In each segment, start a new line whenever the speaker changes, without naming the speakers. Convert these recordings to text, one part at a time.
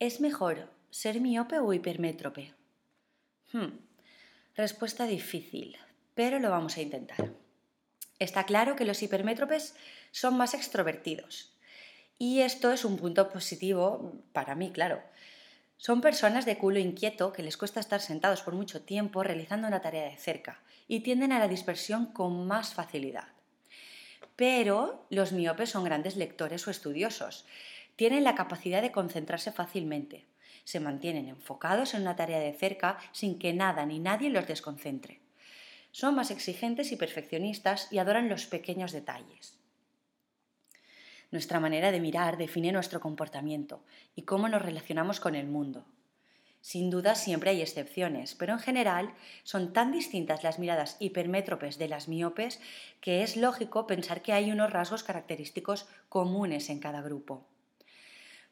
¿Es mejor ser miope o hipermétrope? Hmm, Respuesta difícil, pero lo vamos a intentar. Está claro que los hipermétropes son más extrovertidos. Y esto es un punto positivo para mí, claro. Son personas de culo inquieto que les cuesta estar sentados por mucho tiempo realizando una tarea de cerca y tienden a la dispersión con más facilidad. Pero los miopes son grandes lectores o estudiosos. Tienen la capacidad de concentrarse fácilmente. Se mantienen enfocados en una tarea de cerca sin que nada ni nadie los desconcentre. Son más exigentes y perfeccionistas y adoran los pequeños detalles. Nuestra manera de mirar define nuestro comportamiento y cómo nos relacionamos con el mundo. Sin duda siempre hay excepciones, pero en general son tan distintas las miradas hipermétropes de las miopes que es lógico pensar que hay unos rasgos característicos comunes en cada grupo.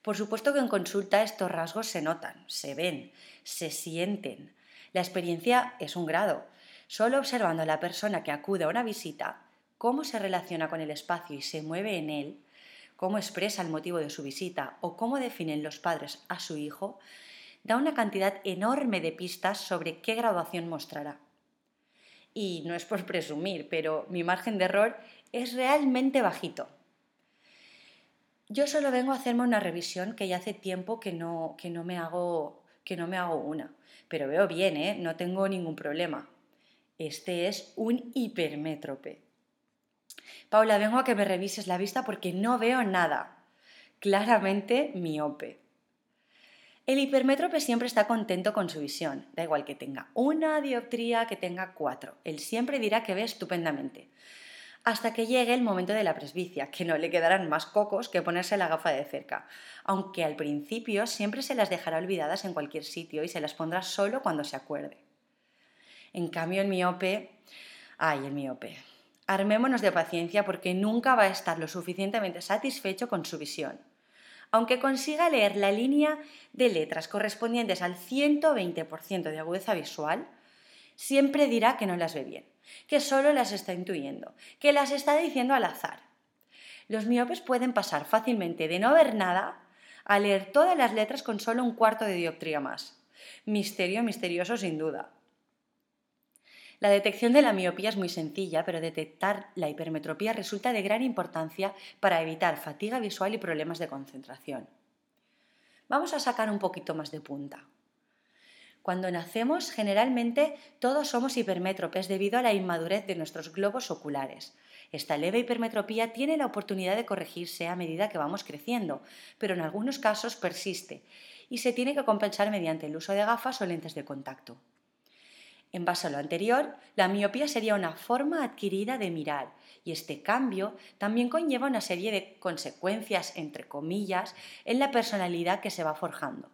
Por supuesto que en consulta estos rasgos se notan, se ven, se sienten. La experiencia es un grado. Solo observando a la persona que acude a una visita, cómo se relaciona con el espacio y se mueve en él, cómo expresa el motivo de su visita o cómo definen los padres a su hijo, da una cantidad enorme de pistas sobre qué graduación mostrará. Y no es por presumir, pero mi margen de error es realmente bajito. Yo solo vengo a hacerme una revisión que ya hace tiempo que no, que no, me, hago, que no me hago una, pero veo bien, ¿eh? no tengo ningún problema. Este es un hipermétrope. Paula, vengo a que me revises la vista porque no veo nada. Claramente miope. El hipermétrope siempre está contento con su visión, da igual que tenga una dioptría, que tenga cuatro. Él siempre dirá que ve estupendamente. Hasta que llegue el momento de la presbicia, que no le quedarán más cocos que ponerse la gafa de cerca, aunque al principio siempre se las dejará olvidadas en cualquier sitio y se las pondrá solo cuando se acuerde. En cambio, el miope... Ay, el miope. Armémonos de paciencia porque nunca va a estar lo suficientemente satisfecho con su visión aunque consiga leer la línea de letras correspondientes al 120% de agudeza visual, siempre dirá que no las ve bien, que solo las está intuyendo, que las está diciendo al azar. Los miopes pueden pasar fácilmente de no ver nada a leer todas las letras con solo un cuarto de dioptría más. Misterio misterioso sin duda. La detección de la miopía es muy sencilla, pero detectar la hipermetropía resulta de gran importancia para evitar fatiga visual y problemas de concentración. Vamos a sacar un poquito más de punta. Cuando nacemos, generalmente todos somos hipermétropes debido a la inmadurez de nuestros globos oculares. Esta leve hipermetropía tiene la oportunidad de corregirse a medida que vamos creciendo, pero en algunos casos persiste y se tiene que compensar mediante el uso de gafas o lentes de contacto. En base a lo anterior, la miopía sería una forma adquirida de mirar y este cambio también conlleva una serie de consecuencias, entre comillas, en la personalidad que se va forjando.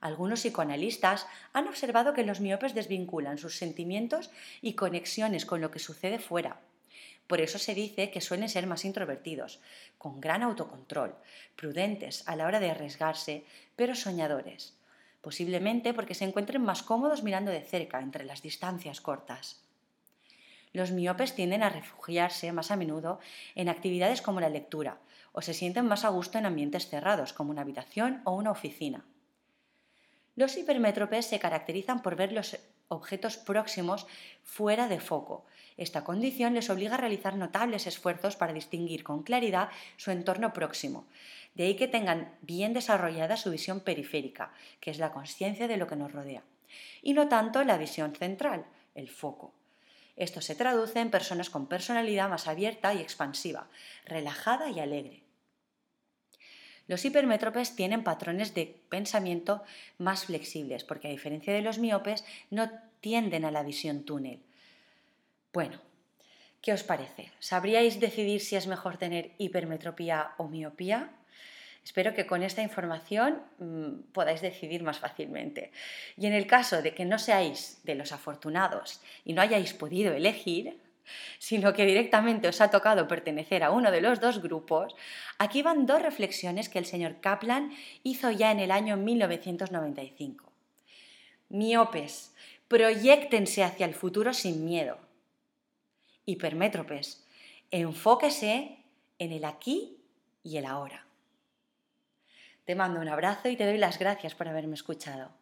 Algunos psicoanalistas han observado que los miopes desvinculan sus sentimientos y conexiones con lo que sucede fuera. Por eso se dice que suelen ser más introvertidos, con gran autocontrol, prudentes a la hora de arriesgarse, pero soñadores posiblemente porque se encuentren más cómodos mirando de cerca entre las distancias cortas. Los miopes tienden a refugiarse más a menudo en actividades como la lectura o se sienten más a gusto en ambientes cerrados como una habitación o una oficina. Los hipermétropes se caracterizan por ver los objetos próximos fuera de foco. Esta condición les obliga a realizar notables esfuerzos para distinguir con claridad su entorno próximo, de ahí que tengan bien desarrollada su visión periférica, que es la conciencia de lo que nos rodea, y no tanto la visión central, el foco. Esto se traduce en personas con personalidad más abierta y expansiva, relajada y alegre. Los hipermétropes tienen patrones de pensamiento más flexibles, porque a diferencia de los miopes no tienden a la visión túnel. Bueno, ¿qué os parece? ¿Sabríais decidir si es mejor tener hipermetropía o miopía? Espero que con esta información mm, podáis decidir más fácilmente. Y en el caso de que no seáis de los afortunados y no hayáis podido elegir, sino que directamente os ha tocado pertenecer a uno de los dos grupos, aquí van dos reflexiones que el señor Kaplan hizo ya en el año 1995. Miopes, proyectense hacia el futuro sin miedo. Hipermétropes, enfóquese en el aquí y el ahora. Te mando un abrazo y te doy las gracias por haberme escuchado.